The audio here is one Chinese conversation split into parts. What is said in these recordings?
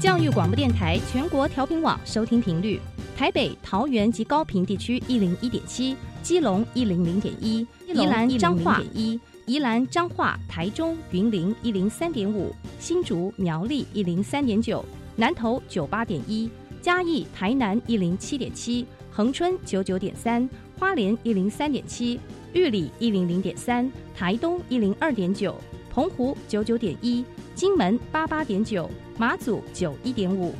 教育广播电台全国调频网收听频率：台北、桃园及高平地区一零一点七，基隆一零零点一，宜兰彰化一，宜兰彰化台中云林一零三点五，新竹苗栗一零三点九，南投九八点一，嘉义台南一零七点七，恒春九九点三，花莲一零三点七，玉里一零零点三，台东一零二点九，澎湖九九点一，金门八八点九。马祖九一点五，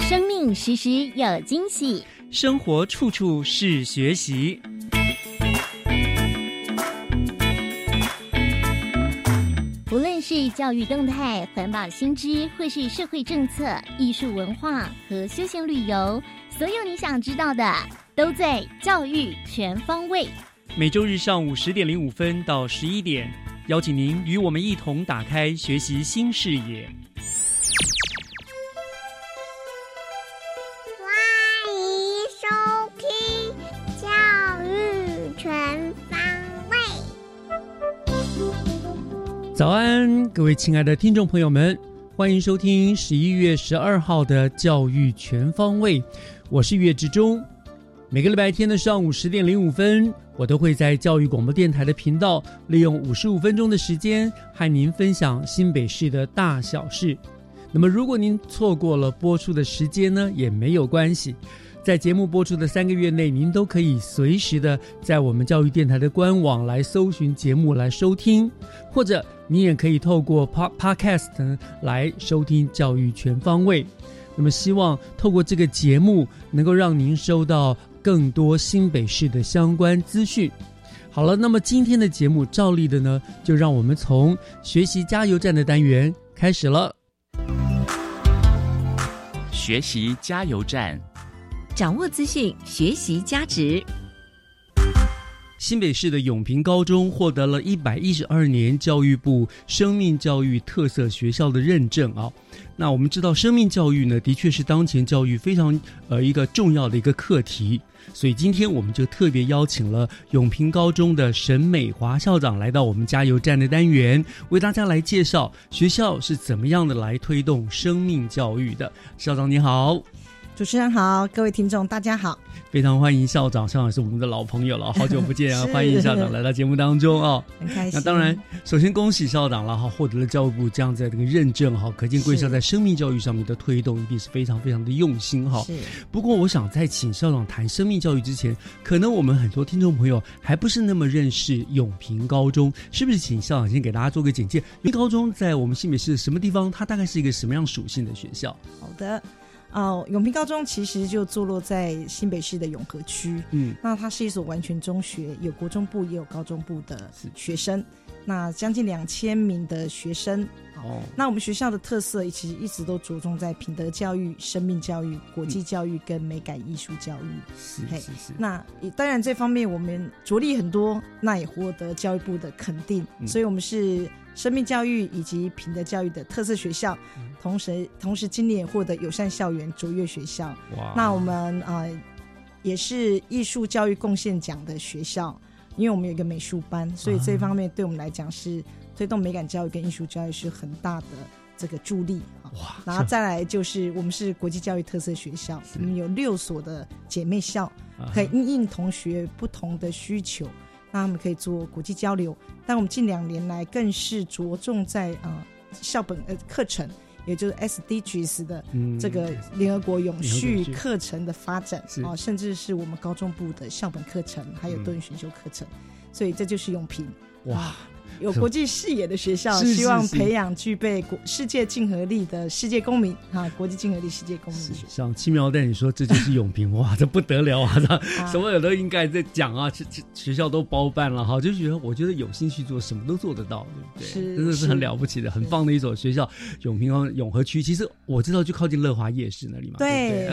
生命时时有惊喜，生活处处是学习。无论是教育动态、环保新知，或是社会政策、艺术文化和休闲旅游，所有你想知道的。都在教育全方位。每周日上午十点零五分到十一点，邀请您与我们一同打开学习新视野。欢迎收听教育全方位。早安，各位亲爱的听众朋友们，欢迎收听十一月十二号的教育全方位。我是岳志忠。每个礼拜天的上午十点零五分，我都会在教育广播电台的频道，利用五十五分钟的时间和您分享新北市的大小事。那么，如果您错过了播出的时间呢，也没有关系。在节目播出的三个月内，您都可以随时的在我们教育电台的官网来搜寻节目来收听，或者你也可以透过 Pod Podcast 来收听教育全方位。那么，希望透过这个节目，能够让您收到。更多新北市的相关资讯。好了，那么今天的节目照例的呢，就让我们从学习加油站的单元开始了。学习加油站，掌握资讯，学习加值。新北市的永平高中获得了一百一十二年教育部生命教育特色学校的认证啊。那我们知道，生命教育呢，的确是当前教育非常呃一个重要的一个课题。所以今天我们就特别邀请了永平高中的沈美华校长来到我们加油站的单元，为大家来介绍学校是怎么样的来推动生命教育的。校长你好。主持人好，各位听众大家好，非常欢迎校长，校长是我们的老朋友了，好久不见啊！欢迎校长来到节目当中啊，很开心。那当然，首先恭喜校长了哈，获得了教育部这样在这个认证哈，可见贵校在生命教育上面的推动一定是非常非常的用心哈。是。不过，我想在请校长谈生命教育之前，可能我们很多听众朋友还不是那么认识永平高中，是不是？请校长先给大家做个简介。永平高中在我们新北市什么地方？它大概是一个什么样属性的学校？好的。哦，永平高中其实就坐落在新北市的永和区。嗯，那它是一所完全中学，有国中部也有高中部的学生，那将近两千名的学生。哦，那我们学校的特色其实一直都着重在品德教育、生命教育、国际教育跟美感艺术教育。是是是。那当然这方面我们着力很多，那也获得教育部的肯定，所以我们是。生命教育以及品德教育的特色学校，同时同时今年也获得友善校园卓越学校。哇！那我们呃也是艺术教育贡献奖的学校，因为我们有一个美术班，所以这方面对我们来讲是推动美感教育跟艺术教育是很大的这个助力。哇！然后再来就是我们是国际教育特色学校，我们有六所的姐妹校，可以应应同学不同的需求。那他们可以做国际交流，但我们近两年来更是着重在呃校本呃课程，也就是 SDGs 的这个联合国永续课程的发展啊，甚至是我们高中部的校本课程，还有多元选修课程，所以这就是永平哇。有国际视野的学校，希望培养具备国世界竞合力的世界公民啊！国际竞合力世界公民。像轻描淡写说这就是永平哇，这不得了啊！什么有都应该在讲啊，这这学校都包办了哈，就觉得我觉得有兴趣做什么都做得到，对不对？真的是很了不起的，很棒的一所学校。永平哦，永和区，其实我知道就靠近乐华夜市那里嘛。对。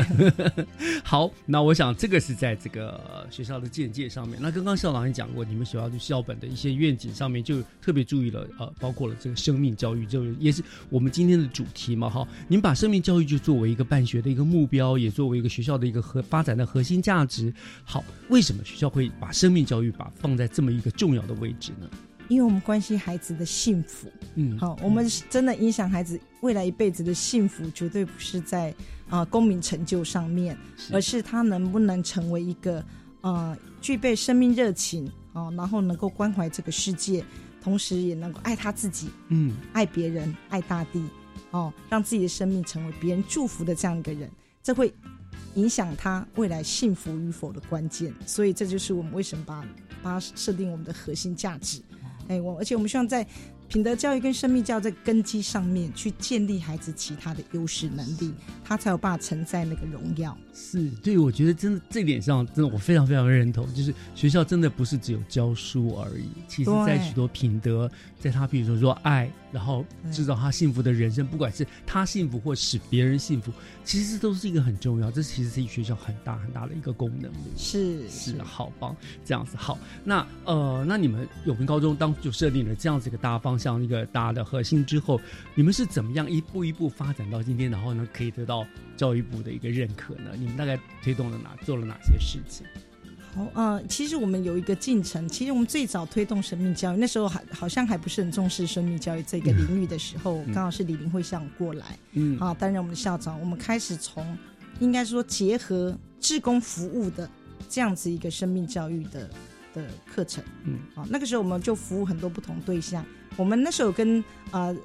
好，那我想这个是在这个学校的简介上面。那刚刚校长也讲过，你们学校就校本的一些愿景上面就。特别注意了呃，包括了这个生命教育，就也是我们今天的主题嘛哈。您把生命教育就作为一个办学的一个目标，也作为一个学校的一个核发展的核心价值。好，为什么学校会把生命教育把放在这么一个重要的位置呢？因为我们关心孩子的幸福，嗯，好，我们真的影响孩子未来一辈子的幸福，绝对不是在啊公民成就上面，而是他能不能成为一个呃具备生命热情啊，然后能够关怀这个世界，同时也能够爱他自己，嗯，爱别人，爱大地，哦，让自己的生命成为别人祝福的这样一个人，这会影响他未来幸福与否的关键。所以这就是我们为什么把把它设定我们的核心价值。哎，我而且我们希望在品德教育跟生命教育在根基上面去建立孩子其他的优势能力，他才有办法承载那个荣耀。是对，我觉得真的这点上，真的我非常非常认同。就是学校真的不是只有教书而已，其实在许多品德，在他比如说说爱，然后制造他幸福的人生，不管是他幸福或使别人幸福，其实都是一个很重要。这其实是学校很大很大的一个功能。是是，好棒，这样子好。那呃，那你们永平高中当就设定了这样子一个大方向，一个大的核心之后，你们是怎么样一步一步发展到今天，然后呢可以得到教育部的一个认可呢？你们大概推动了哪做了哪些事情？好，呃，其实我们有一个进程。其实我们最早推动生命教育，那时候还好像还不是很重视生命教育这个领域的时候，刚好是李林会向过来，嗯，啊，担任我们的校长。我们开始从应该说结合志工服务的这样子一个生命教育的的课程，嗯，啊，那个时候我们就服务很多不同对象。我们那时候跟呃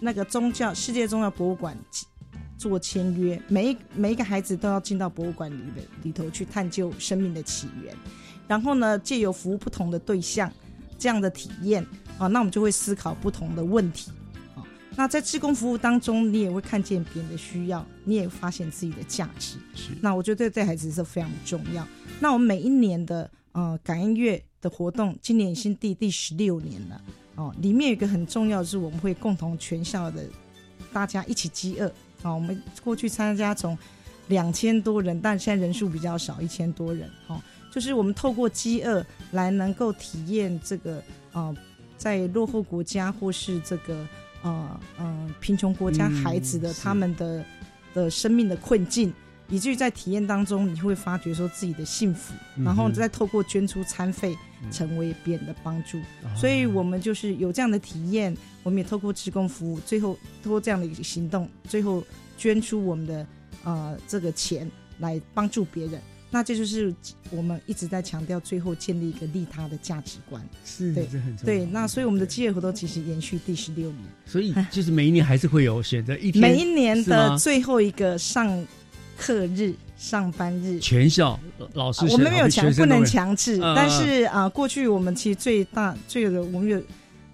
那个宗教世界宗教博物馆。做签约，每一每一个孩子都要进到博物馆里的里头去探究生命的起源，然后呢，借由服务不同的对象，这样的体验啊，那我们就会思考不同的问题啊。那在志工服务当中，你也会看见别人的需要，你也发现自己的价值。是，那我觉得对孩子是非常重要。那我们每一年的呃感恩月的活动，今年已经第第十六年了哦。里面有一个很重要的是，我们会共同全校的大家一起饥饿。啊，我们过去参加从两千多人，但现在人数比较少，一千多人。哦，就是我们透过饥饿来能够体验这个啊，在落后国家或是这个呃呃贫穷国家孩子的他们的的生命的困境，以至于在体验当中你会发觉说自己的幸福，然后再透过捐出餐费成为别人的帮助。所以我们就是有这样的体验。我们也透过职工服务，最后通过这样的一个行动，最后捐出我们的呃这个钱来帮助别人。那这就是我们一直在强调，最后建立一个利他的价值观。是，对，这很重要。对，那所以我们的企业活动其实延续第十六年。所以就是每一年还是会有选择一天，每一年的最后一个上课日、上班日，全校老师我们没有强，不能强制。但是啊，过去我们其实最大最有的我们有。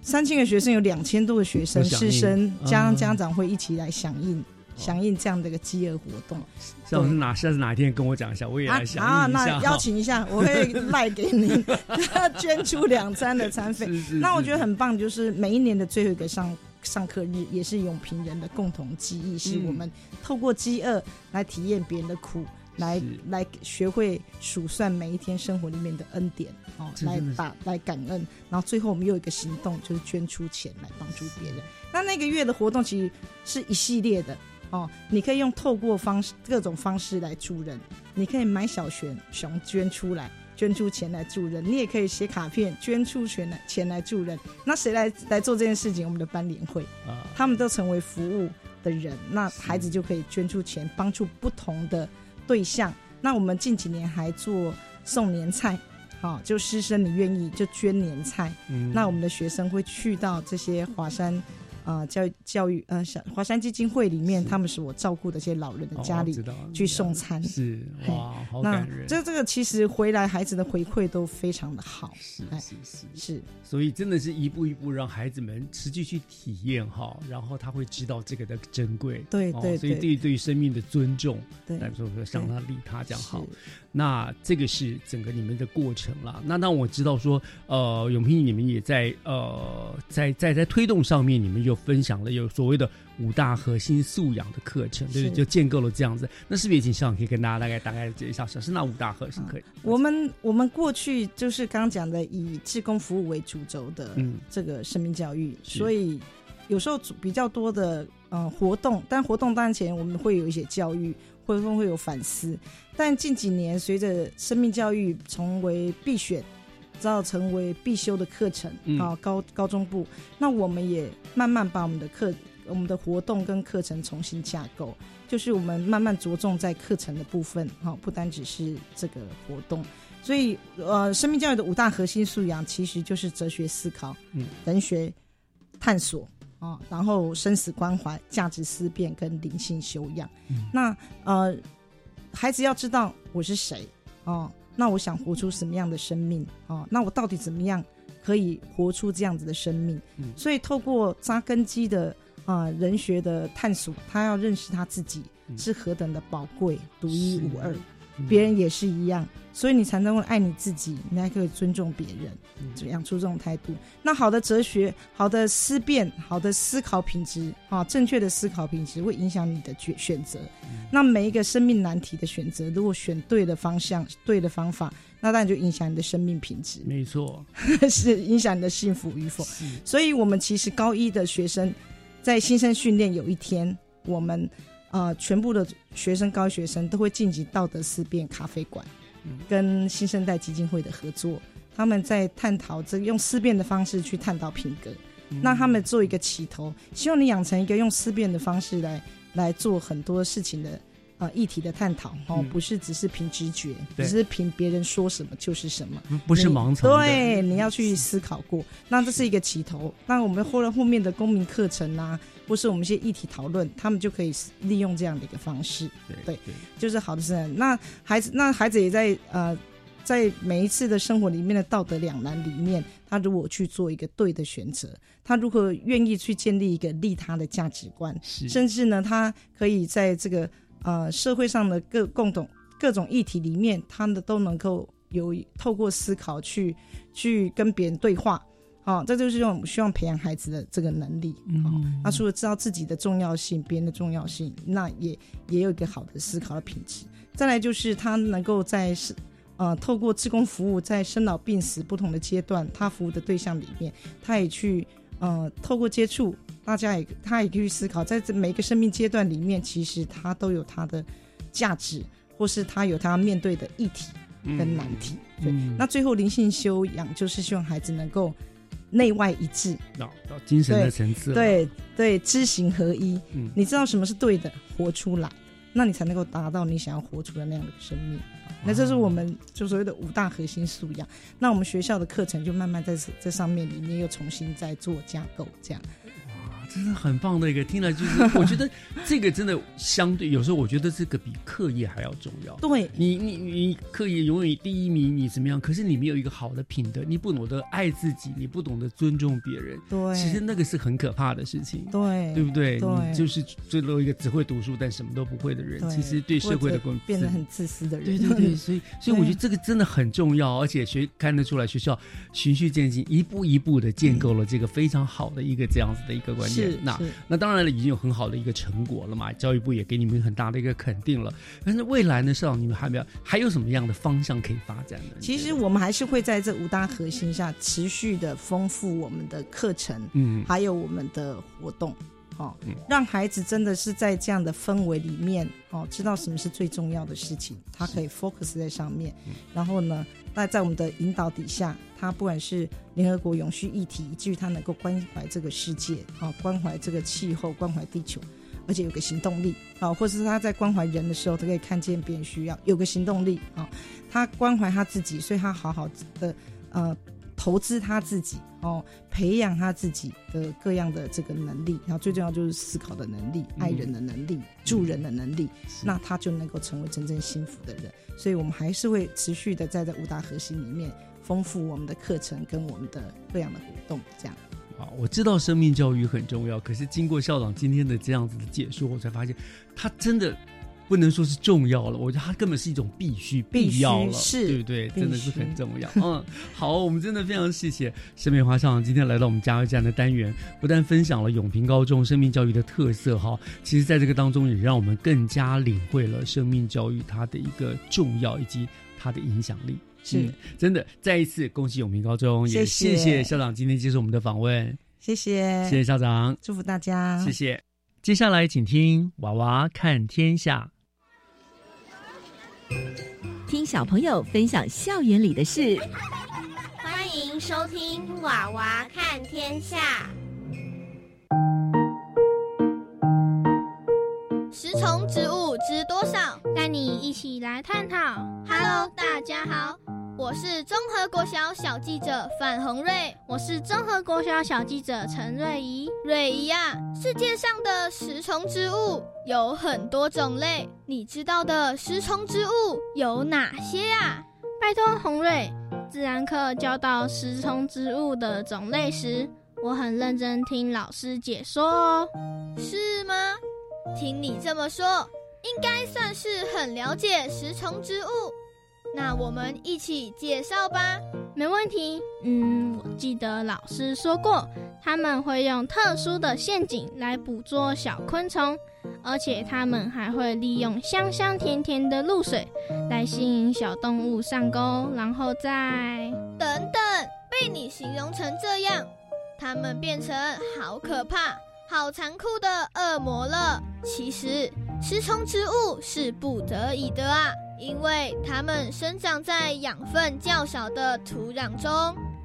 三千个学生有两千多个学生师生加上家长会一起来响应响应这样的一个饥饿活动。下次哪下次哪一天跟我讲一下，我也来响应啊，那邀请一下，我会赖给你 捐出两餐的餐费。那我觉得很棒，就是每一年的最后一个上上课日，也是永平人的共同记忆，是我们透过饥饿来体验别人的苦。来来学会数算每一天生活里面的恩典哦，来把来感恩，然后最后我们又有一个行动，就是捐出钱来帮助别人。那那个月的活动其实是一系列的哦，你可以用透过方式各种方式来助人，你可以买小熊熊捐出来，捐出钱来助人，你也可以写卡片捐出钱来钱来助人。那谁来来做这件事情？我们的班联会啊，他们都成为服务的人，那孩子就可以捐出钱帮助不同的。对象，那我们近几年还做送年菜，好，就师生你愿意就捐年菜，那我们的学生会去到这些华山。啊，教育教育呃，小华山基金会里面，他们是我照顾的一些老人的家里去送餐，是哇，好感人。这这个其实回来孩子的回馈都非常的好，是是是是，所以真的是一步一步让孩子们实际去体验哈，然后他会知道这个的珍贵，对对，所以对于对于生命的尊重，对，来说说向他利他这样好。那这个是整个你们的过程了。那那我知道说，呃，永平你们也在呃在在在推动上面，你们有。就分享了有所谓的五大核心素养的课程，对不对？是就建构了这样子。那是不是也请校长可以跟大家大概大概介绍一下是哪五大核心课程？我们我们过去就是刚刚讲的以志工服务为主轴的嗯这个生命教育，是所以有时候比较多的呃活动，但活动当前我们会有一些教育，会不会有反思。但近几年随着生命教育成为必选，到成为必修的课程嗯啊，高高中部，那我们也慢慢把我们的课、我们的活动跟课程重新架构，就是我们慢慢着重在课程的部分，哈、不单只是这个活动。所以，呃，生命教育的五大核心素养其实就是哲学思考、嗯，人学探索啊，然后生死关怀、价值思辨跟灵性修养。嗯那呃，孩子要知道我是谁哦、那我想活出什么样的生命哦、那我到底怎么样可以活出这样子的生命？嗯所以透过扎根基的啊、呃人学的探索，他要认识他自己嗯是何等的宝贵、独一无二。嗯别人也是一样，所以你才能够爱你自己，你才可以尊重别人，嗯就养出这种态度。那好的哲学、好的思辨、好的思考品质啊，正确的思考品质会影响你的选选择。那每一个生命难题的选择，如果选对的方向、对的方法，那当然就影响你的生命品质，没错，是影响你的幸福与否。所以，我们其实高一的学生在新生训练有一天，我们呃全部的学生高一学生都会晋级道德思辨咖啡馆嗯，跟新生代基金会的合作，他们在探讨这个用思辨的方式去探讨品格，嗯让他们做一个起头，希望你养成一个用思辨的方式来来做很多事情的。呃，议题的探讨哦，嗯不是只是凭直觉，对只是凭别人说什么就是什么，不不是盲从的，对，你要去思考过。那这是一个起头。那我们后来后面的公民课程啊，或是我们一些议题讨论，他们就可以利用这样的一个方式，对对对，就是好的是。那孩子，那孩子也在呃，在每一次的生活里面的道德两难里面，他如果去做一个对的选择，他如何愿意去建立一个利他的价值观，是甚至呢，他可以在这个呃社会上的各共同各种议题里面，他们都能够有透过思考去去跟别人对话。好、这就是我们希望培养孩子的这个能力。哦嗯那除了知道自己的重要性、别人的重要性，那也也有一个好的思考的品质。再来就是他能够在是呃透过志工服务，在生老病死不同的阶段，他服务的对象里面，他也去呃透过接触，大家也他也可以去思考，在这每一个生命阶段里面，其实他都有他的价值，或是他有他面对的议题跟难题。对，嗯那最后灵性修养就是希望孩子能够内外一致，到到精神的层次，对对，知行合一。嗯你知道什么是对的，活出来，那你才能够达到你想要活出的那样的生命。那这是我们就所谓的五大核心素养。那我们学校的课程就慢慢在这上面里面又重新再做架构，这样。哇，这是很棒的一个，听了就是 我觉得这个真的相对有时候我觉得这个比课业还要重要。对，你你你课业永远第一名，你怎么样？可是你没有一个好的品德，你不懂得爱自己，你不懂得尊重别人，对，其实那个是很可怕的事情，对对不对？对你就是最多一个只会读书但什么都不会的人，其实对社会的变得很自私的人。对对对，所以所以我觉得这个真的很重要，而且学看得出来，学校循序渐进，一步一步的建构了这个非常好的一个这样子的一个观念是。那那当然了，已经有很好的一个成果了嘛，教育部也给你们很大的一个肯定了。但是未来呢，社长你们还没有还有什么样的方向可以发展呢？其实我们还是会在这五大核心下持续的丰富我们的课程，嗯还有我们的活动，哦嗯，让孩子真的是在这样的氛围里面，哦，知道什么是最重要的事情，他可以 focus 在上面。嗯然后呢，那在我们的引导底下，他不管是联合国永续议题，以至于他能够关怀这个世界，啊、关怀这个气候，关怀地球。而且有个行动力啊，或者是他在关怀人的时候，他可以看见别人需要，有个行动力啊。他关怀他自己，所以他好好的呃投资他自己哦，培养他自己的各样的这个能力，然后最重要就是思考的能力、爱人的能力、助人的能力，是那他就能够成为真正幸福的人。所以我们还是会持续的在这五大核心里面丰富我们的课程跟我们的各样的活动，这样。啊，我知道生命教育很重要，可是经过校长今天的这样子的解说，我才发现他真的不能说是重要了，我觉得它根本是一种必须、必要了，是对不对？真的是很重要。嗯，好，我们真的非常谢谢沈美华校长今天来到我们加油站的单元，不但分享了永平高中生命教育的特色哈，其实在这个当中也让我们更加领会了生命教育它的一个重要以及它的影响力。是嗯真的，再一次恭喜永平高中，也谢谢谢谢校长今天接受我们的访问，谢谢，谢谢校长，祝福大家，谢谢。接下来请听《娃娃看天下》。听小朋友分享校园里的事。欢迎收听《娃娃看天下》。食虫植物知多少？带你一起来探讨。Hello，大家好，我是综合国小小记者范红瑞，我是综合国小小记者陈瑞怡。瑞怡啊，世界上的食虫植物有很多种类，你知道的食虫植物有哪些啊？拜托红瑞，自然课教到食虫植物的种类时，我很认真听老师解说哦。是吗？听你这么说，应该算是很了解食虫植物。那我们一起介绍吧。没问题。嗯，我记得老师说过，他们会用特殊的陷阱来捕捉小昆虫，而且他们还会利用香香甜甜的露水来吸引小动物上钩，然后再……等等，被你形容成这样，他们变成好可怕。好残酷的恶魔了！其实食虫植物是不得已的啊，因为它们生长在养分较少的土壤中，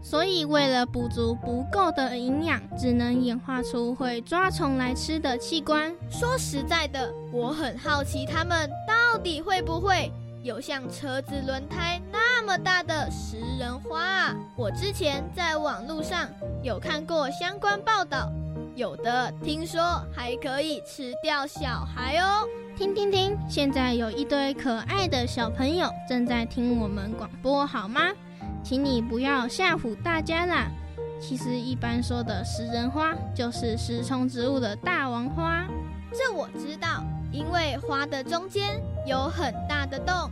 所以为了补足不够的营养，只能演化出会抓虫来吃的器官。说实在的，我很好奇它们到底会不会有像车子轮胎那么大的食人花啊？我之前在网络上有看过相关报道。有的听说还可以吃掉小孩哦！听听听，现在有一堆可爱的小朋友正在听我们广播，好吗？请你不要吓唬大家啦！其实一般说的食人花就是食虫植物的大王花，这我知道，因为花的中间有很大的洞，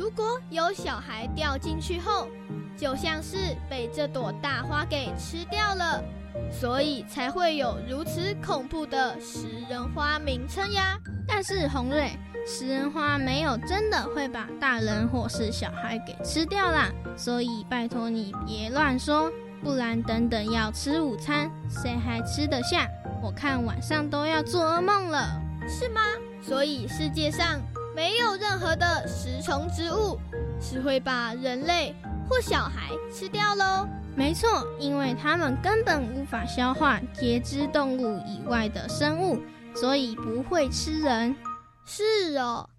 如果有小孩掉进去后，就像是被这朵大花给吃掉了。所以才会有如此恐怖的食人花名称呀。但是红瑞，食人花没有真的会把大人或是小孩给吃掉啦。所以拜托你别乱说，不然等等要吃午餐，谁还吃得下？我看晚上都要做噩梦了，是吗？所以世界上没有任何的食虫植物是会把人类或小孩吃掉喽。没错，因为它们根本无法消化节肢动物以外的生物，所以不会吃人。是哦，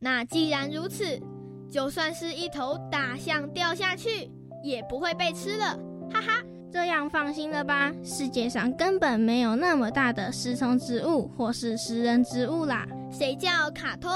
那既然如此，就算是一头大象掉下去，也不会被吃了。哈哈，这样放心了吧？世界上根本没有那么大的食虫植物或是食人植物啦。谁叫卡通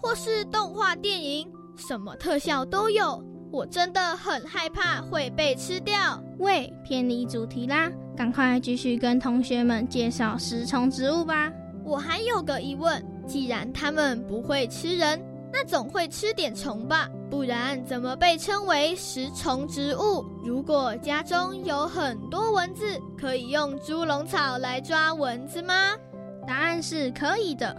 或是动画电影，什么特效都有。我真的很害怕会被吃掉。喂，偏离主题啦，赶快继续跟同学们介绍食虫植物吧。我还有个疑问，既然它们不会吃人，那总会吃点虫吧？不然怎么被称为食虫植物？如果家中有很多蚊子，可以用猪笼草来抓蚊子吗？答案是可以的，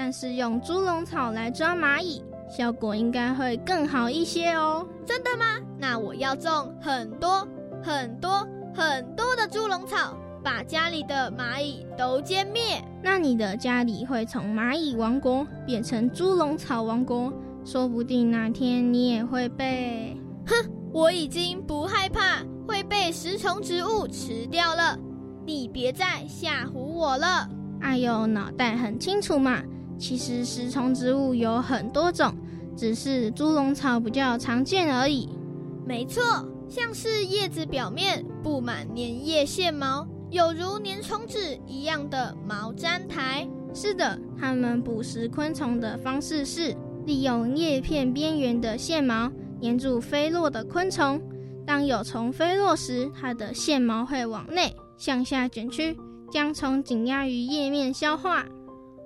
但是用猪笼草来抓蚂蚁。效果应该会更好一些哦。真的吗？那我要种很多很多很多的猪笼草，把家里的蚂蚁都歼灭。那你的家里会从蚂蚁王国变成猪笼草王国，说不定哪天你也会被……哼，我已经不害怕会被食虫植物吃掉了，你别再吓唬我了。哎呦，脑袋很清楚嘛。其实食虫植物有很多种，只是猪笼草比较常见而已。没错，像是叶子表面布满粘液线毛，有如粘虫纸一样的毛毡苔。是的，它们捕食昆虫的方式是利用叶片边缘的线毛粘住飞落的昆虫。当有虫飞落时，它的线毛会往内向下卷曲，将虫紧压于叶面消化。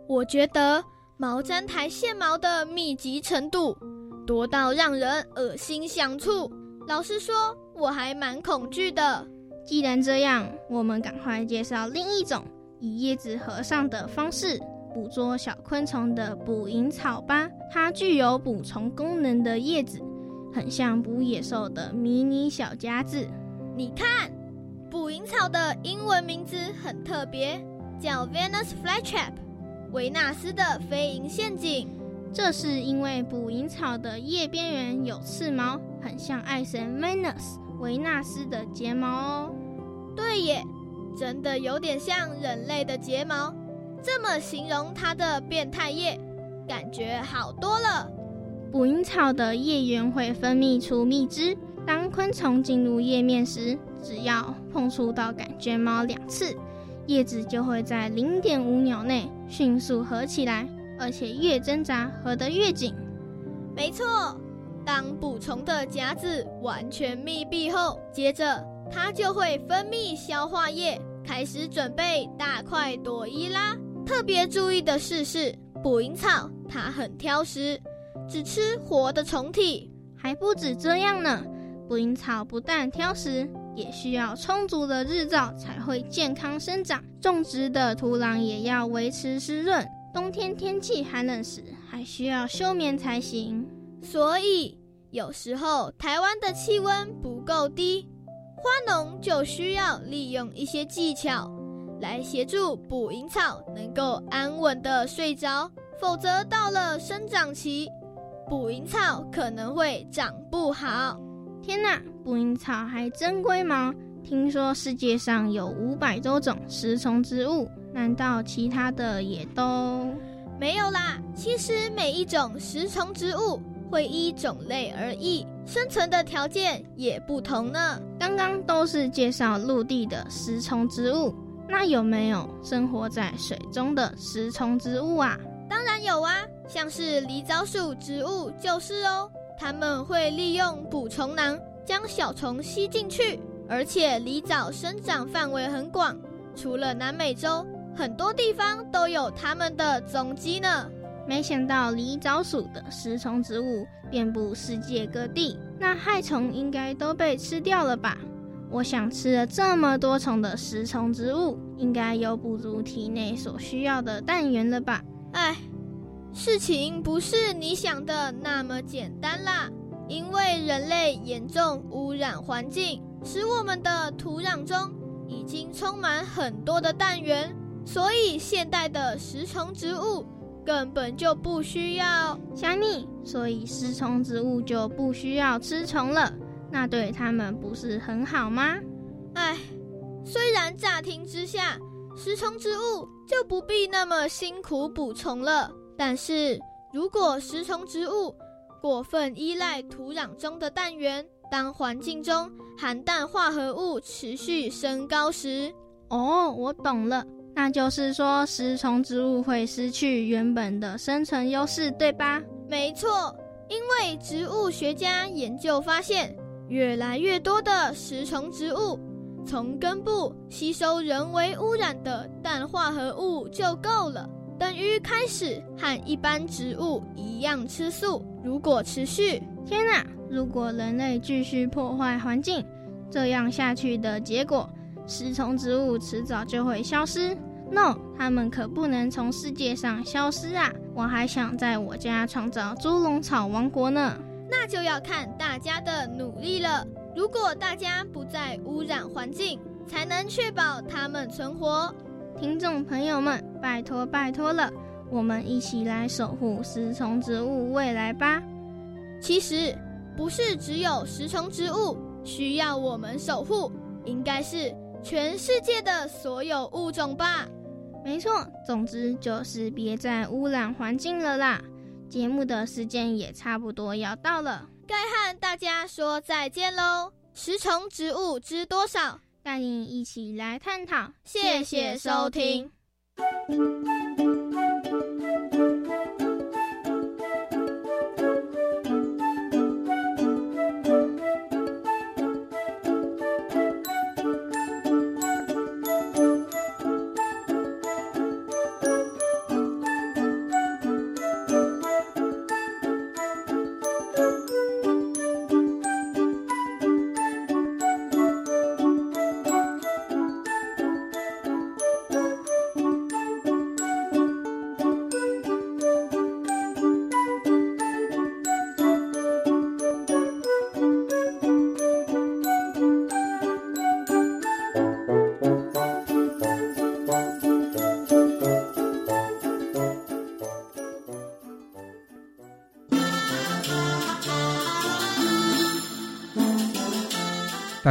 我觉得毛毡苔线毛的密集程度多到让人恶心想吐。老实说，我还蛮恐惧的。既然这样，我们赶快介绍另一种以叶子合上的方式捕捉小昆虫的捕蝇草吧。它具有捕虫功能的叶子，很像捕野兽的迷你小夹子。你看，捕蝇草的英文名字很特别，叫 Venus flytrap，维纳斯的飞蝇陷阱。这是因为捕蝇草的叶边缘有刺毛，很像爱神 Venus 维纳斯的睫毛哦。对耶，真的有点像人类的睫毛。这么形容它的变态叶，感觉好多了。捕蝇草的叶缘会分泌出蜜汁，当昆虫进入叶面时，只要碰触到感觉毛两次，叶子就会在零点五秒内迅速合起来。而且越挣扎合得越紧。没错，当捕虫的夹子完全密闭后，接着它就会分泌消化液，开始准备大快朵颐啦。特别注意的是，是捕蝇草它很挑食，只吃活的虫体。还不止这样呢，捕蝇草不但挑食，也需要充足的日照才会健康生长，种植的土壤也要维持湿润。冬天天气寒冷时，还需要休眠才行。所以有时候台湾的气温不够低，花农就需要利用一些技巧来协助捕蝇草能够安稳的睡着。否则到了生长期，捕蝇草可能会长不好。天哪，捕蝇草还真龟毛！听说世界上有五百多种食虫植物。难道其他的也都没有啦？其实每一种食虫植物会依种类而异，生存的条件也不同呢。刚刚都是介绍陆地的食虫植物，那有没有生活在水中的食虫植物啊？当然有啊，像是狸藻属植物就是哦。它们会利用捕虫囊将小虫吸进去，而且狸藻生长范围很广，除了南美洲。很多地方都有它们的踪迹呢。没想到狸藻属的食虫植物遍布世界各地，那害虫应该都被吃掉了吧？我想吃了这么多虫的食虫植物，应该有补足体内所需要的氮源了吧？哎，事情不是你想的那么简单啦。因为人类严重污染环境，使我们的土壤中已经充满很多的氮源。所以，现代的食虫植物根本就不需要虾米，所以食虫植物就不需要吃虫了。那对它们不是很好吗？唉，虽然乍听之下，食虫植物就不必那么辛苦捕虫了，但是如果食虫植物过分依赖土壤中的氮源，当环境中含氮化合物持续升高时，哦，我懂了。那就是说，食虫植物会失去原本的生存优势，对吧？没错，因为植物学家研究发现，越来越多的食虫植物从根部吸收人为污染的氮化合物就够了，等于开始和一般植物一样吃素。如果持续，天哪！如果人类继续破坏环境，这样下去的结果。食虫植物迟早就会消失，no，它们可不能从世界上消失啊！我还想在我家创造猪笼草王国呢。那就要看大家的努力了。如果大家不再污染环境，才能确保它们存活。听众朋友们，拜托拜托了，我们一起来守护食虫植物未来吧！其实不是只有食虫植物需要我们守护，应该是。全世界的所有物种吧，没错。总之就是别再污染环境了啦。节目的时间也差不多要到了，该和大家说再见喽。食虫植物知多少？带你一起来探讨。谢谢收听。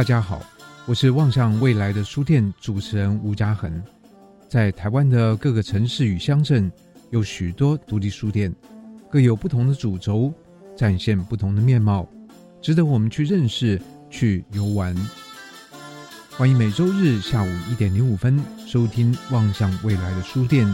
大家好，我是望向未来的书店主持人吴家恒。在台湾的各个城市与乡镇，有许多独立书店，各有不同的主轴，展现不同的面貌，值得我们去认识、去游玩。欢迎每周日下午一点零五分收听《望向未来的书店》。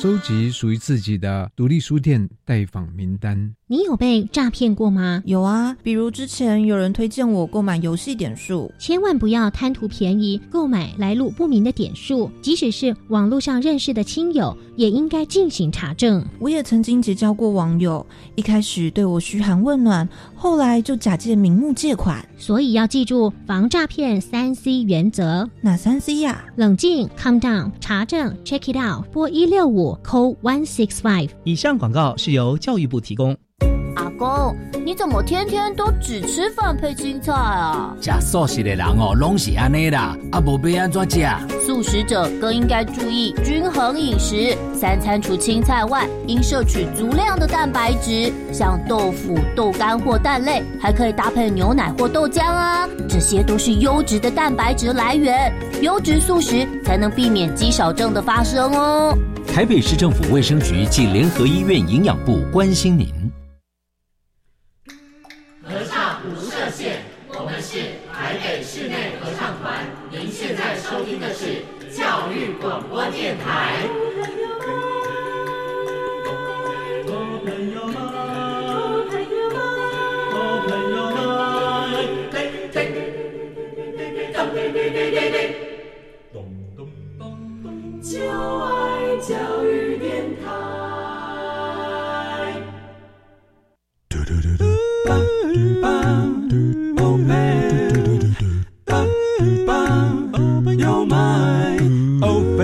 收集属于自己的独立书店待访名单。你有被诈骗过吗？有啊，比如之前有人推荐我购买游戏点数，千万不要贪图便宜购买来路不明的点数，即使是网络上认识的亲友，也应该进行查证。我也曾经结交过网友，一开始对我嘘寒问暖，后来就假借名目借款。所以要记住防诈骗三 C 原则。哪三 C 呀？冷静，calm down，查证，check it out，拨一六五。Call one six five。以上广告是由教育部提供。阿公，你怎么天天都只吃饭配青菜啊？吃素食的人哦，拢是安尼啦，啊，无要安怎吃？素食者更应该注意均衡饮食，三餐除青菜外，应摄取足量的蛋白质，像豆腐、豆干或蛋类，还可以搭配牛奶或豆浆啊，这些都是优质的蛋白质来源。优质素食才能避免肌少症的发生哦。台北市政府卫生局及联合医院营养部关心您。电台。就爱教育电台。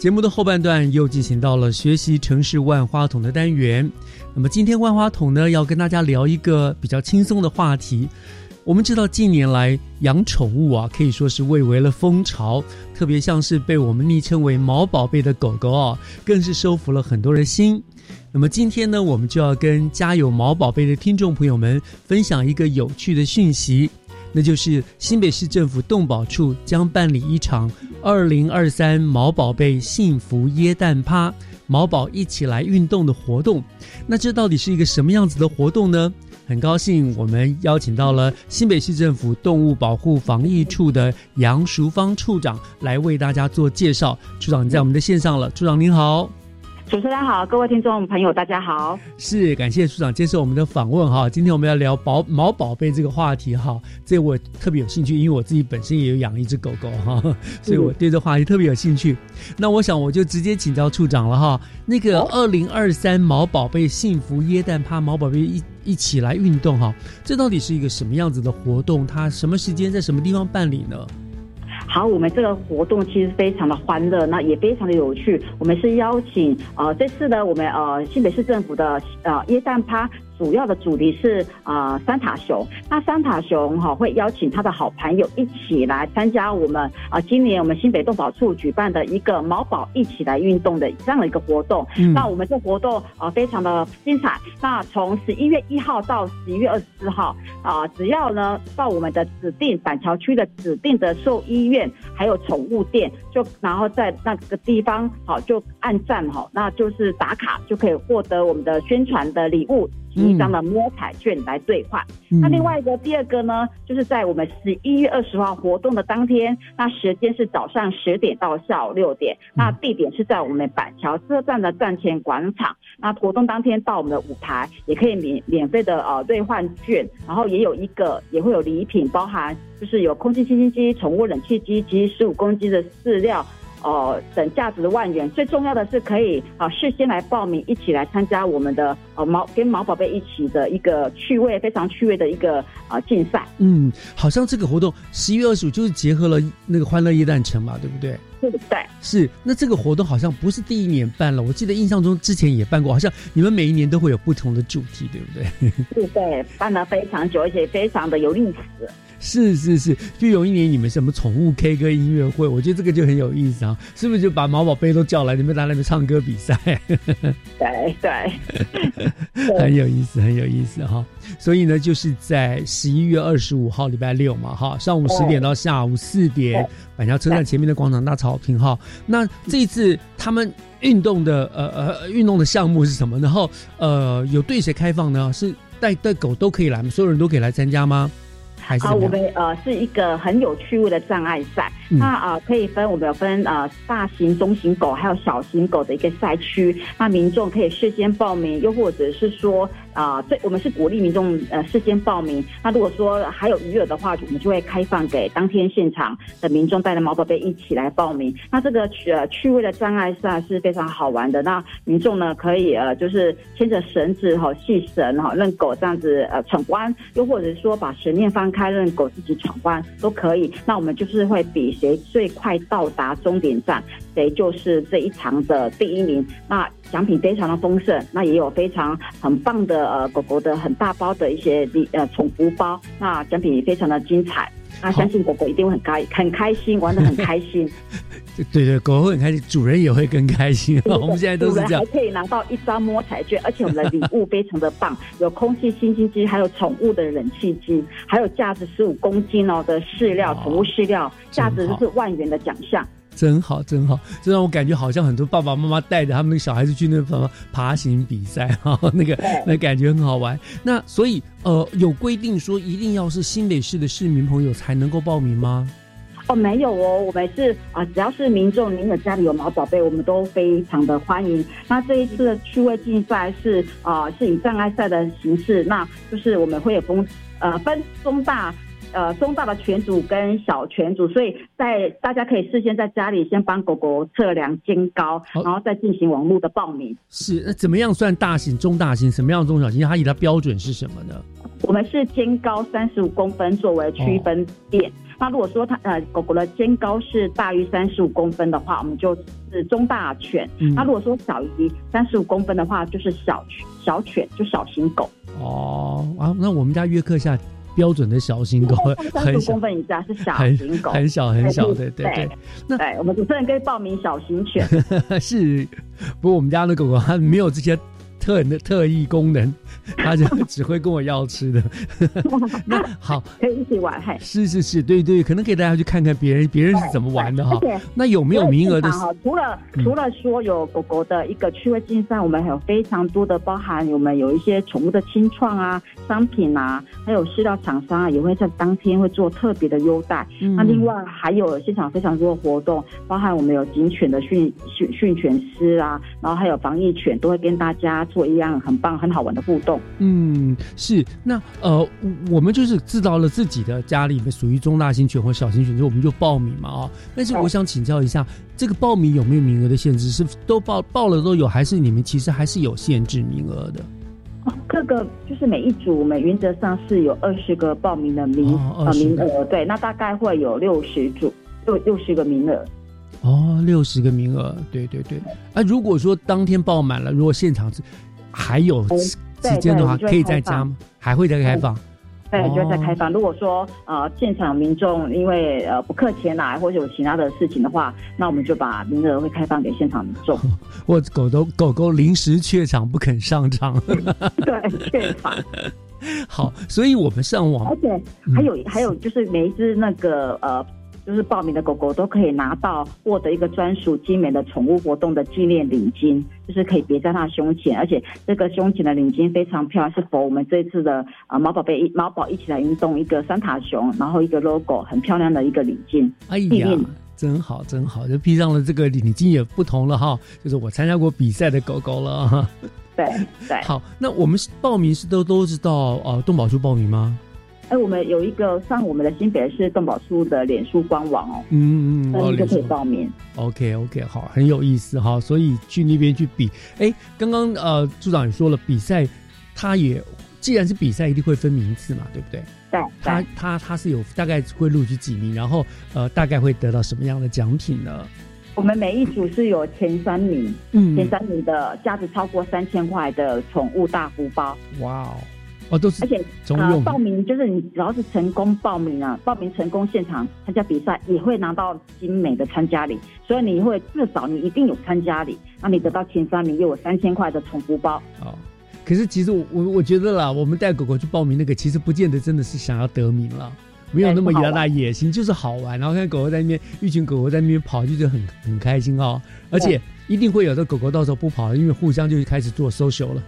节目的后半段又进行到了学习城市万花筒的单元。那么今天万花筒呢，要跟大家聊一个比较轻松的话题。我们知道近年来养宠物啊，可以说是蔚为了风潮，特别像是被我们昵称为“毛宝贝”的狗狗啊，更是收服了很多人心。那么今天呢，我们就要跟家有毛宝贝的听众朋友们分享一个有趣的讯息，那就是新北市政府动保处将办理一场二零二三毛宝贝幸福椰蛋趴，毛宝一起来运动的活动。那这到底是一个什么样子的活动呢？很高兴我们邀请到了新北市政府动物保护防疫处的杨淑芳处长来为大家做介绍。处长在我们的线上了，处长您好。主持人好，各位听众朋友，大家好。是感谢处长接受我们的访问哈。今天我们要聊宝毛宝贝这个话题哈，这我特别有兴趣，因为我自己本身也有养一只狗狗哈，所以我对这话题特别有兴趣。那我想我就直接请教处长了哈。那个二零二三毛宝贝幸福椰蛋趴，毛宝贝一一起来运动哈，这到底是一个什么样子的活动？它什么时间在什么地方办理呢？好，我们这个活动其实非常的欢乐，那也非常的有趣。我们是邀请呃这次呢，我们呃新北市政府的呃耶诞趴。主要的主题是啊，三塔熊。那三塔熊哈会邀请他的好朋友一起来参加我们啊，今年我们新北动保处举办的一个毛宝一起来运动的这样的一个活动。那我们这活动啊非常的精彩。那从十一月一号到十一月二十四号啊，只要呢到我们的指定板桥区的指定的兽医院还有宠物店，就然后在那个地方好就按赞哈，那就是打卡就可以获得我们的宣传的礼物及。一张的摸彩券来兑换。那另外一个第二个呢，就是在我们十一月二十号活动的当天，那时间是早上十点到下午六点，那地点是在我们板桥车站的站前广场。那活动当天到我们的舞台，也可以免免费的呃兑换券，然后也有一个也会有礼品，包含就是有空气清新机、宠物冷气机及十五公斤的饲料。哦，等价值万元，最重要的是可以啊事先来报名，一起来参加我们的呃毛跟毛宝贝一起的一个趣味非常趣味的一个啊竞赛。嗯，好像这个活动十一月二十五就是结合了那个欢乐夜诞城嘛，对不对？是，对，是。那这个活动好像不是第一年办了，我记得印象中之前也办过，好像你们每一年都会有不同的主题，对不对？是，对，办了非常久，而且非常的有历史。是是是，就有一年你们什么宠物 K 歌音乐会，我觉得这个就很有意思啊，是不是就把毛宝贝都叫来，你们在那边唱歌比赛？对 对，很有意思，很有意思哈。所以呢，就是在十一月二十五号礼拜六嘛，哈，上午十点到下午四点，板桥车站前面的广场大草坪哈。那这一次他们运动的呃呃运动的项目是什么？然后呃有对谁开放呢？是带带狗都可以来吗？所有人都可以来参加吗？啊，我们呃是一个很有趣味的障碍赛。那啊可以分，我们有分呃大型、中型狗还有小型狗的一个赛区。那民众可以事先报名，又或者是说啊，这我们是鼓励民众呃事先报名。那如果说还有余额的话，我们就会开放给当天现场的民众带着毛宝贝一起来报名。那这个呃趣味的障碍赛是非常好玩的。那民众呢可以呃就是牵着绳子哈，系绳哈，让狗这样子呃闯关，又或者说把绳链翻开。开任狗自己闯关都可以，那我们就是会比谁最快到达终点站，谁就是这一场的第一名。那奖品非常的丰盛，那也有非常很棒的呃狗狗的很大包的一些呃宠物包，那奖品也非常的精彩。那相信狗狗一定会很开很开心，玩的很开心。对对，狗会很开心，主人也会更开心。我们现在都是这样，还可以拿到一张摸彩券，而且我们的礼物非常的棒，有空气清新机，还有宠物的冷气机，还有价值十五公斤哦的饲料，宠物饲料，价值是万元的奖项。真好，真好，这让我感觉好像很多爸爸妈妈带着他们的小孩子去那什么爬行比赛 哈，那个那感觉很好玩。那所以呃，有规定说一定要是新北市的市民朋友才能够报名吗？哦，没有哦，我们是啊，只要是民众，您的家里有毛宝贝，我们都非常的欢迎。那这一次的趣味竞赛是啊，是以障碍赛的形式，那就是我们会有分呃分中大。呃，中大的犬组跟小犬组，所以在大家可以事先在家里先帮狗狗测量肩高，然后再进行网络的报名。是，那怎么样算大型、中大型？什么样的中小型？它以它标准是什么呢？我们是肩高三十五公分作为区分点。那如果说它呃狗狗的肩高是大于三十五公分的话，我们就是中大犬。那如果说小于三十五公分的话，就是小犬小犬，就小型狗。哦啊，那我们家约克下。标准的小型狗，很公分以下是小型狗，很小很小对，对对。那对我们主持人可以报名小型犬，是。不过我们家的狗狗它没有这些。特的特异功能，他就只会跟我要吃的。那好，可以一起玩，嘿。是是是，对对，可能给大家去看看别人别人是怎么玩的哈。那有没有名额的？除了除了说有狗狗的一个趣味竞赛，我们还有非常多的包含，我们有一些宠物的清创啊、商品啊，还有饲料厂商啊，也会在当天会做特别的优待。那另外还有现场非常多的活动，包含我们有警犬的训训训犬师啊，然后还有防疫犬，都会跟大家。做一样很棒、很好玩的互动。嗯，是。那呃，我们就是制造了自己的家里面属于中大型犬或小型犬，就我们就报名嘛啊。但是我想请教一下，这个报名有没有名额的限制？是都报报了都有，还是你们其实还是有限制名额的？哦，各个就是每一组，我们原则上是有二十个报名的名呃名额。对，那大概会有六十组，六六十个名额。哦，六十个名额，对对对。啊，如果说当天报满了，如果现场还有时间的话，可以再加吗？还会再开放？对，就会再开放。如果说呃现场民众因为呃不客前来，或者有其他的事情的话，那我们就把名额会开放给现场民众。或狗都狗狗临时怯场不肯上场，对，怯场。好，所以我们上网，而且还有还有就是每一只那个呃。就是报名的狗狗都可以拿到获得一个专属精美的宠物活动的纪念领巾，就是可以别在它胸前，而且这个胸前的领巾非常漂亮，是否我们这次的啊毛宝贝一毛宝一起来运动一个三塔熊，然后一个 logo 很漂亮的一个领巾。哎呀，真好真好，就披上了这个领巾也不同了哈，就是我参加过比赛的狗狗了。对对。好，那我们报名是都都是到呃动保处报名吗？哎，我们有一个上我们的新北市动保处的脸书官网哦，嗯嗯，那就可以报名。OK OK，好，很有意思哈，所以去那边去比。哎，刚刚呃，处长也说了，比赛他也既然是比赛，一定会分名次嘛，对不对？对，他他他是有大概会录取几名，然后呃，大概会得到什么样的奖品呢？我们每一组是有前三名，嗯前三名的价值超过三千块的宠物大福包。哇哦，哦都是而且呃宠物用，品，报名就是你只要是成功报名啊，报名成功现场参加比赛，也会拿到精美的参加礼，所以你会至少你一定有参加礼，那你得到前三名又有三千块的宠物包。哦。可是其实我我我觉得啦，我们带狗狗去报名那个，其实不见得真的是想要得名了，没有那么大大野心，就是好玩。然后看狗狗在那边，一群狗狗在那边跑，就觉得很很开心哦。而且一定会有的狗狗到时候不跑了，因为互相就开始做 social 了，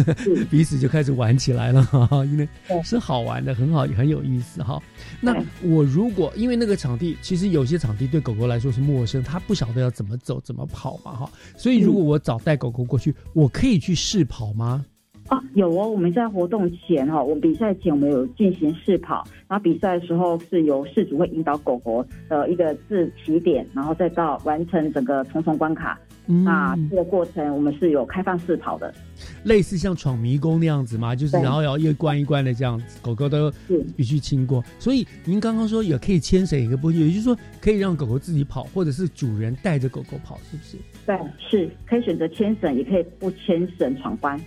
彼此就开始玩起来了哈，因为是好玩的，很好，很有意思哈。那我如果因为那个场地，其实有些场地对狗狗来说是陌生，它不晓得要怎么走、怎么跑嘛哈。所以如果我早带狗狗过去，我可以去试跑吗？啊，有哦，我们在活动前哈，我们比赛前我们有进行试跑，然后比赛的时候是由事主会引导狗狗的一个自起点，然后再到完成整个重重关卡。嗯那这个过程我们是有开放式跑的。类似像闯迷宫那样子嘛？就是然后要一关一关的这样子，狗狗都必须经过。所以您刚刚说也可以牵绳一个部分，也就是说可以让狗狗自己跑，或者是主人带着狗狗跑，是不是？对，是可以选择牵绳，也可以不牵绳闯关。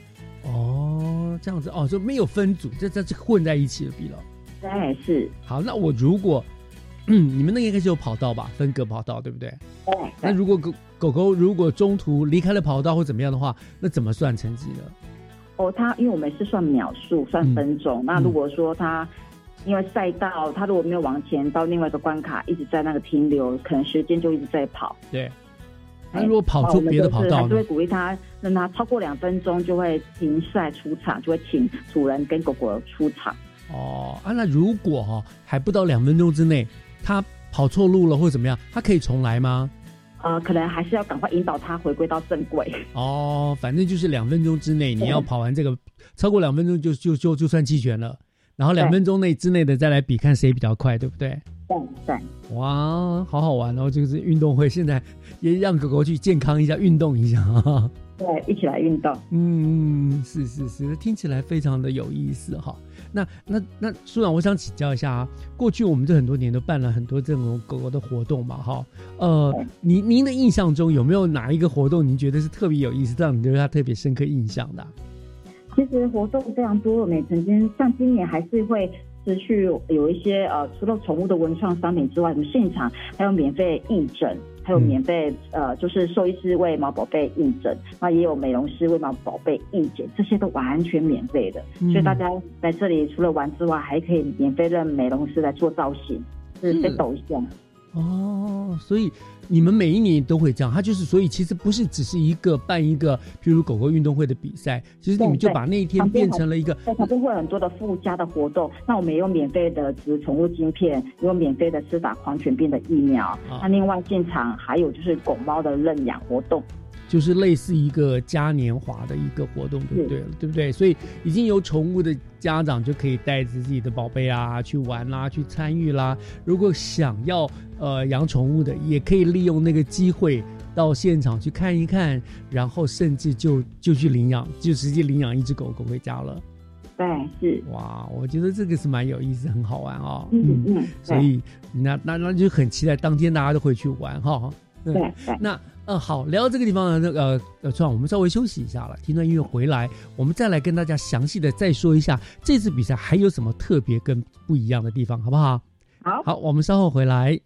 哦，这样子哦，就没有分组，这这这混在一起的，比了。对，是。好，那我如果，嗯，你们那个应该是有跑道吧，分隔跑道，对不对？对。那如果狗狗狗如果中途离开了跑道或怎么样的话，那怎么算成绩呢？哦，它因为我们是算秒数，算分钟。那如果说它因为赛道，它如果没有往前到另外一个关卡，一直在那个停留，可能时间就一直在跑。对。那如果跑出别的跑道呢还是会？鼓励他，让他超过两分钟就会停赛出场，就会请主人跟狗狗出场。哦啊，那如果哈、还不到两分钟之内，他跑错路了或者怎么样，他可以重来吗？呃，可能还是要赶快引导他回归到正轨。哦，反正就是两分钟之内你要跑完这个，超过两分钟就就就就算弃权了。然后两分钟内之内的再来比，看谁比较快，对不对？对对。哇，好好玩哦！就是运动会，现在也让狗狗去健康一下，运动一下啊。对，一起来运动。嗯，是是是，听起来非常的有意思哈。那那那，苏长，我想请教一下啊，过去我们这很多年都办了很多这种狗狗的活动嘛，哈。呃，您您的印象中有没有哪一个活动您觉得是特别有意思，让你留下特别深刻印象的啊、其实活动非常多，我们也曾经像今年还是会持续有一些呃，除了宠物的文创商品之外，我们现场还有免费义诊，还有免费呃，就是兽医师为毛宝贝义诊，那也有美容师为毛宝贝义诊，这些都完全免费的。嗯所以大家来这里除了玩之外，还可以免费让美容师来做造型，是是被抖一下。哦，所以你们每一年都会这样，他就是所以其实不是只是一个办一个，譬如狗狗运动会的比赛，其实你们就把那一天变成了一个在旁边会很多的附加的活动，那我们也有免费的植宠物晶片，也有免费的施打狂犬病的疫苗。那另外现场还有就是狗猫的认养活动。就是类似一个嘉年华的一个活动，对不对？对不对？所以已经有宠物的家长就可以带着自己的宝贝啊去玩啦，去参与啦。如果想要呃养宠物的，也可以利用那个机会到现场去看一看，然后甚至就 就去领养，就直接领养一只狗狗回家了。对，是哇，我觉得这个是蛮有意思，很好玩哦。嗯嗯，所以那那那就很期待当天大家都会去玩哈。嗯对对那呃好，聊到这个地方呢，那个呃我们稍微休息一下了，听段音乐回来，我们再来跟大家详细的再说一下这次比赛还有什么特别跟不一样的地方，好不好？好，好，我们稍后回来。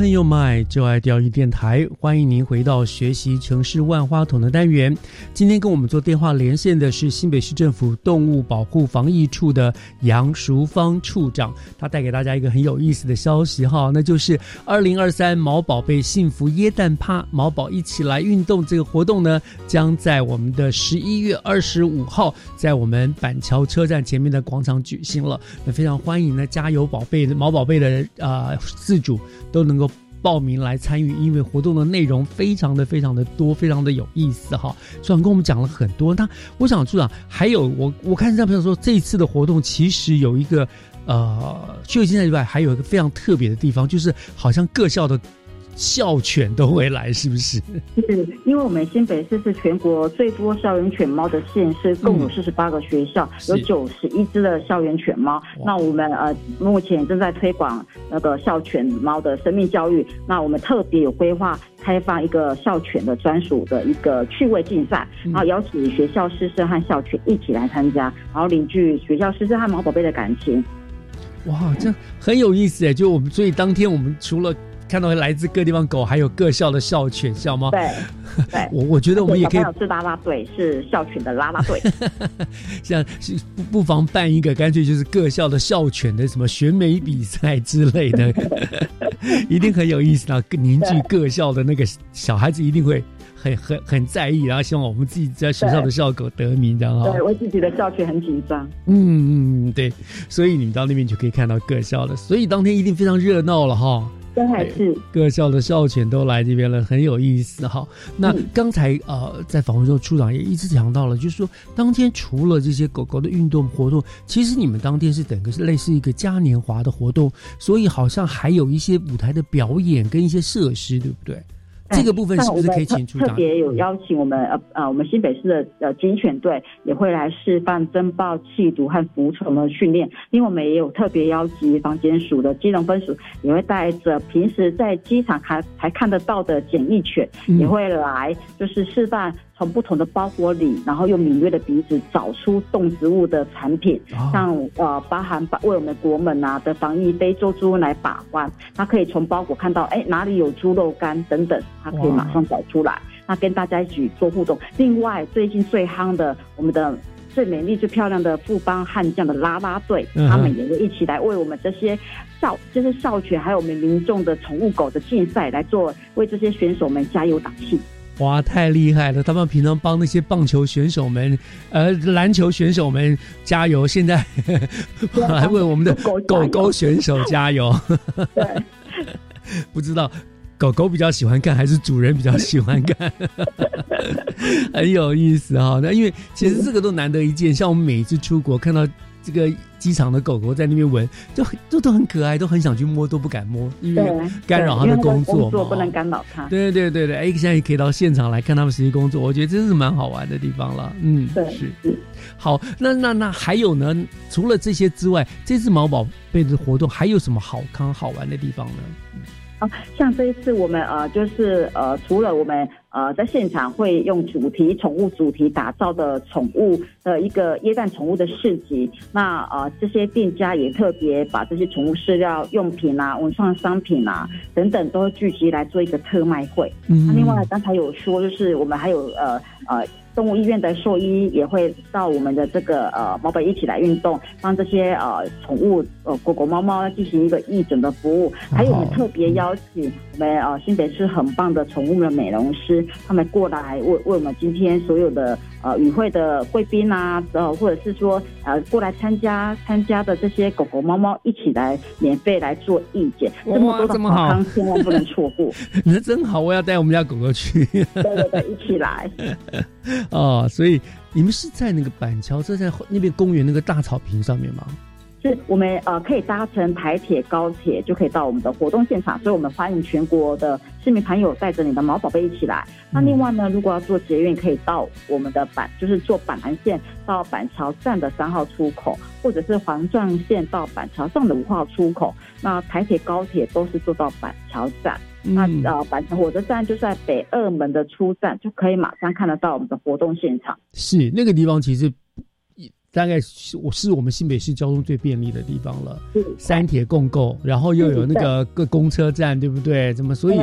Open Your Mind，就爱钓鱼电台，欢迎您回到学习城市万花筒的单元。今天跟我们做电话连线的是新北市政府动物保护防疫处的杨淑芳处长，他带给大家一个很有意思的消息哈，那就是二零二三毛宝贝幸福椰蛋趴毛宝一起来运动这个活动呢，将在我们的十一月二十五号在我们板桥车站前面的广场举行了。那非常欢迎呢，加油宝贝毛宝贝的啊自主都。能够报名来参与，因为活动的内容非常的非常的多，非常的有意思哈。处长跟我们讲了很多，那我想处长还有我我看这朋友说，这一次的活动其实有一个呃，除了竞赛以外，还有一个非常特别的地方，就是好像各校的。校犬都会来，是不是？是，因为我们新北市是全国最多校园犬猫的县市，共有四十八个学校，有九十一只的校园犬猫。那我们呃目前正在推广那个校犬猫的生命教育。那我们特别有规划开放一个校犬的专属的一个趣味竞赛，然后邀请学校师生和校犬一起来参加，然后凝聚学校师生和猫宝贝的感情。哇，这很有意思哎！就我们所以当天我们除了看到来自各地方狗，还有各校的校犬校吗？对，对，我我觉得我们也可以是拉拉队，是校犬的拉拉队。像不不妨办一个，干脆就是各校的校犬的什么选美比赛之类的，一定很有意思啊！凝聚各校的那个小孩子，一定会很很很在意，然后希望我们自己在学校的校狗得名，这样哈。对，为自己的校犬很紧张。嗯嗯，对，所以你们到那边就可以看到各校的，所以当天一定非常热闹了哈。真还是各校的校犬都来这边了，很有意思哈。那刚才呃，在访问中，处长也一直讲到了，就是说当天除了这些狗狗的运动活动，其实你们当天是整个是类似一个嘉年华的活动，所以好像还有一些舞台的表演跟一些设施，对不对？这个部分是不是可以请？特别有邀请我们呃呃，我们新北市的呃警犬队也会来示范侦爆气毒和服从的训练。因为我们也有特别邀请防检署的机能分署，也会带着平时在机场还还看得到的检疫犬，也会来就是示范。从不同的包裹里，然后用敏锐的鼻子找出动植物的产品，像呃，包含把为我们国门啊的防疫非洲猪来把关，它可以从包裹看到，哎，哪里有猪肉干等等，它可以马上找出来，那跟大家一起做互动。另外，最近最夯的，我们的最美丽、最漂亮的富邦悍将的拉拉队，他们也会一起来为我们这些少，就是少犬，还有我们民众的宠物狗的竞赛来做，为这些选手们加油打气。哇，太厉害了！他们平常帮那些棒球选手们、呃篮球选手们加油，现在还为我们的狗狗选手加油。对，不知道狗狗比较喜欢看，还是主人比较喜欢看？很有意思哈。那因为其实这个都难得一见，像我们每一次出国看到。这个机场的狗狗在那边闻，就都都很可爱，都很想去摸，都不敢摸，因为干扰它的工作嘛，不能干扰它。对对对对，哎，现在也可以到现场来看他们实际工作，我觉得真是蛮好玩的地方了。嗯，对，是是。好，那那那还有呢？除了这些之外，这次毛宝贝的活动还有什么好看好玩的地方呢？啊，像这一次我们呃，就是呃，除了我们呃在现场会用主题宠物主题打造的宠物的一个椰蛋宠物的市集，那呃这些店家也特别把这些宠物饲料用品啊、文创商品啊等等都聚集来做一个特卖会。嗯，那另外刚才有说，就是我们还有呃呃。动物医院的兽医也会到我们的这个呃毛本一起来运动，帮这些呃宠物呃狗狗猫猫进行一个义诊的服务。还有我们特别邀请我们呃新北市很棒的宠物的美容师，他们过来为为我们今天所有的呃与会的贵宾啊，呃或者是说呃过来参加参加的这些狗狗猫猫一起来免费来做义检，这么多的好康千万不能错过。你说真好，我要带我们家狗狗去。对对对，一起来。啊，所以你们是在那个板桥，这在那边公园那个大草坪上面吗？是我们呃可以搭乘台铁、高铁就可以到我们的活动现场，所以我们欢迎全国的市民朋友带着你的毛宝贝一起来。那另外呢，如果要做捷运，可以到我们的板，就是坐板南线到板桥站的三号出口，或者是环状线到板桥站的五号出口。那台铁、高铁都是坐到板桥站。那呃，板桥火车站就在北二门的出站，就可以马上看得到我们的活动现场。是那个地方，其实大概是我是我们新北市交通最便利的地方了，三铁共构，然后又有那个各公车站，对不对？怎么所以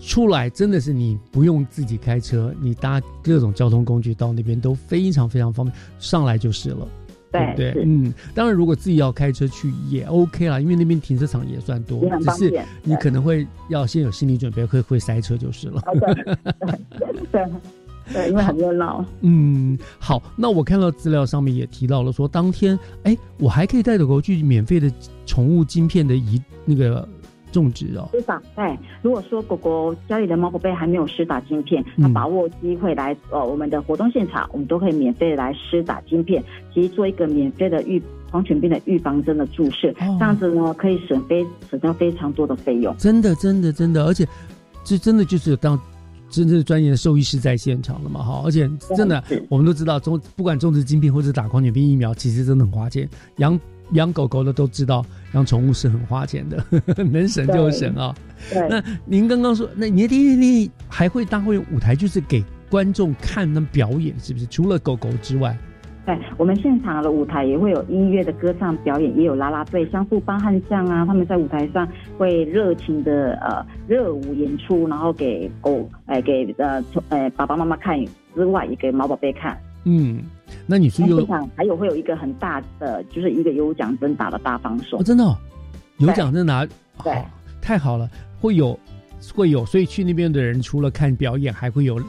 出来真的是你不用自己开车，你搭各种交通工具到那边都非常非常方便，上来就是了。对不对？嗯，当然，如果自己要开车去也 OK 啦，因为那边停车场也算多，只是你可能会要先有心理准备，会会塞车就是了。对。对，因为很热闹。嗯，好，那我看到资料上面也提到了，说当天，哎，我还可以带着狗去免费的宠物晶片的移那个种植哦。施打，对，如果说狗狗家里的猫宝贝还没有施打晶片，那把握机会来呃我们的活动现场，我们都可以免费来施打晶片，其实做一个免费的预狂犬病的预防针的注射，这样子呢可以省非省掉非常多的费用。真的，真的，真的，而且这真的就是当。真正专业的兽医师在现场了嘛？哈，而且真的，我们都知道，种不管种植晶片或者打狂犬病疫苗，其实真的很花钱。养养狗狗的都知道，养宠物是很花钱的，呵 呵能省就省啊。那您刚刚说，那你你你还会当会舞台，就是给观众看那表演，是不是？除了狗狗之外。对，我们现场的舞台也会有音乐的歌唱表演，也有啦啦队、相互帮汉将啊，他们在舞台上会热情的呃热舞演出，然后给狗哎给呃呃爸爸妈妈看之外，也给毛宝贝看。嗯，那你是有还有会有一个很大的，就是一个有奖征答的大方送。哦，真的，有奖征拿，对，太好了，会有会有，所以去那边的人除了看表演，还会有。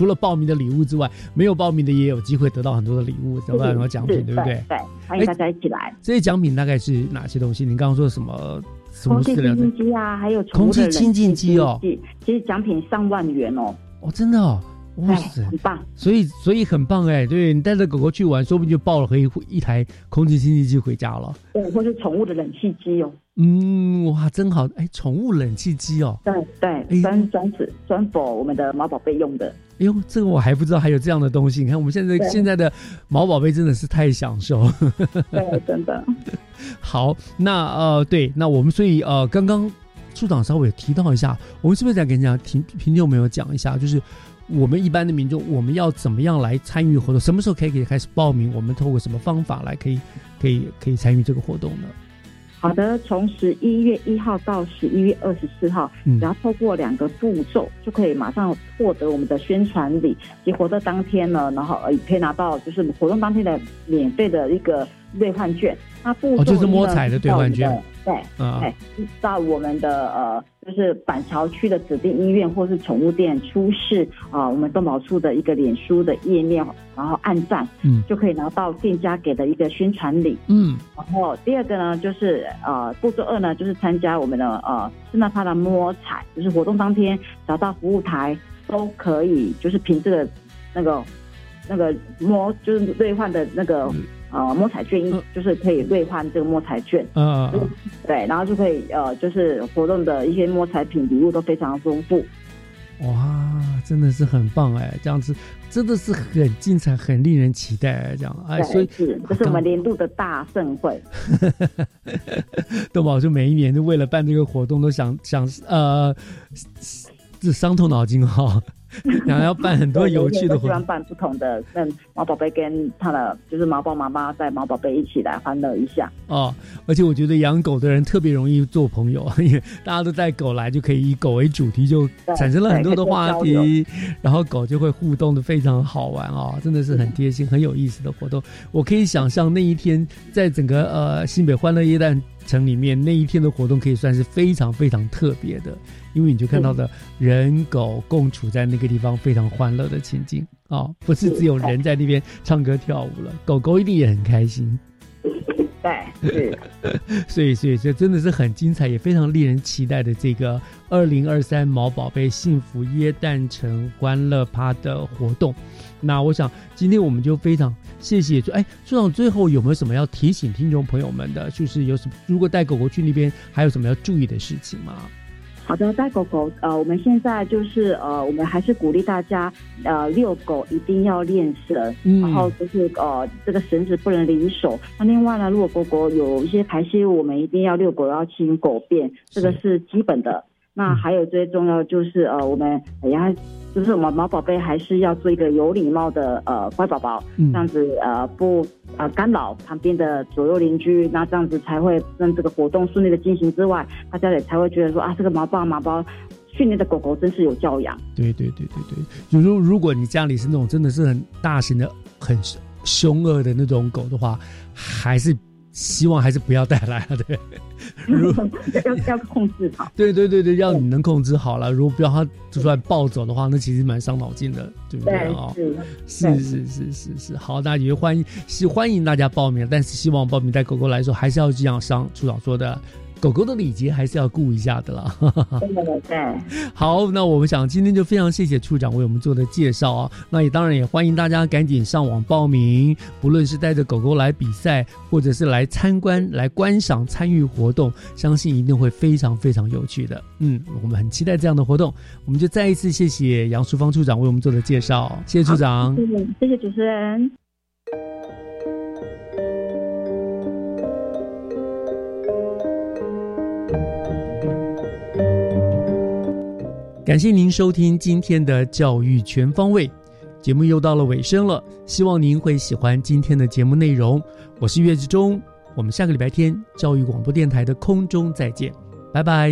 除了报名的礼物之外，没有报名的也有机会得到很多的礼物，得到很多奖品，对不对？对，欢迎大家一起来。这些奖品大概是哪些东西？你刚刚说什么？空气清净机啊，还有空气清净机哦。其实奖品上万元哦。哦，真的哦，哇塞，很棒。所以，所以很棒哎。对你带着狗狗去玩，说不定就抱了可以一台空气清净机回家了。对，或是宠物的冷气机哦。嗯，哇，真好！哎，宠物冷气机哦。对对，专专指专否我们的毛宝贝用的。哎呦，这个我还不知道还有这样的东西。你看，我们现在现在的毛宝贝真的是太享受。对，真的。好，那呃，对，那我们所以呃，刚刚处长稍微提到一下，我们是不是再跟人家听听众朋友讲一下，就是我们一般的民众，我们要怎么样来参与活动？什么时候可以可以开始报名？我们透过什么方法来可以可以可以参与这个活动呢？好的，从十一月一号到十一月二十四号，只要透过两个步骤，就可以马上获得我们的宣传礼。及活动当天呢，然后呃，可以拿到就是活动当天的免费的一个兑换券。它步骤就是摸彩的兑换券。对，哎，到我们的呃，就是板桥区的指定医院或是宠物店出示啊，我们动保处的一个脸书的页面，然后按赞，嗯，就可以拿到店家给的一个宣传礼，嗯。然后第二个呢，就是呃，步骤二呢，就是参加我们的呃，圣诞趴的摸彩，就是活动当天找到服务台都可以，就是凭这个那个那个摸，就是兑换的那个。呃，摸彩券一就是可以兑换这个摸彩券，嗯，对，然后就可以呃，就是活动的一些摸彩品礼物都非常丰富。哇，真的是很棒哎，这样子真的是很精彩，很令人期待这样哎，所以是这是我们年度的大盛会。豆宝就每一年就为了办这个活动，都想想呃，这伤透脑筋哈。然后要办很多有趣的活动，办不同的，让毛宝贝跟他的就是毛宝妈妈带毛宝贝一起来欢乐一下哦。而且我觉得养狗的人特别容易做朋友，因为大家都带狗来，就可以以狗为主题，就产生了很多的话题，然后狗就会互动的非常好玩哦，真的是很贴心、很有意思的活动。我可以想象那一天在整个呃新北欢乐夜蛋城里面那一天的活动，可以算是非常非常特别的。因为你就看到的人狗共处在那个地方非常欢乐的情景啊，不是只有人在那边唱歌跳舞了，狗狗一定也很开心。对，是，所以所以这真的是很精彩，也非常令人期待的这个二零二三毛宝贝幸福耶诞城欢乐趴的活动。那我想今天我们就非常谢谢，哎，处长最后有没有什么要提醒听众朋友们的？就是有什么如果带狗狗去那边，还有什么要注意的事情吗？好的，带狗狗，呃，我们现在就是呃，我们还是鼓励大家，呃，遛狗一定要练绳，然后就是呃，这个绳子不能离手。那另外呢，如果狗狗有一些排泄物，我们一定要遛狗要清狗便，这个是基本的。那还有最重要就是呃，我们也要就是我们毛宝贝还是要做一个有礼貌的呃乖宝宝，这样子呃不呃干扰旁边的左右邻居，那这样子才会让这个活动顺利的进行之外，大家也才会觉得说啊，这个毛爸毛包训练的狗狗真是有教养。对对对对对，就如如果你家里是那种真的是很大型的、很凶恶的那种狗的话，还是。希望还是不要带来了，对。如要要控制好。对对对对，要你能控制好了。如果不要它突然暴走的话，那其实蛮伤脑筋的，对不对啊？是是是是是。好，那也欢迎是欢迎大家报名，但是希望报名带狗狗来说，还是要这样上处长说的。狗狗的礼节还是要顾一下的啦。对，好，那我们想今天就非常谢谢处长为我们做的介绍啊。那也当然也欢迎大家赶紧上网报名，不论是带着狗狗来比赛，或者是来参观、来观赏、参与活动，相信一定会非常非常有趣的。嗯，我们很期待这样的活动。我们就再一次谢谢杨淑芳处长为我们做的介绍，谢谢处长，谢谢，谢谢主持人。感谢您收听今天的教育全方位节目，又到了尾声了。希望您会喜欢今天的节目内容。我是岳志忠，我们下个礼拜天教育广播电台的空中再见，拜拜。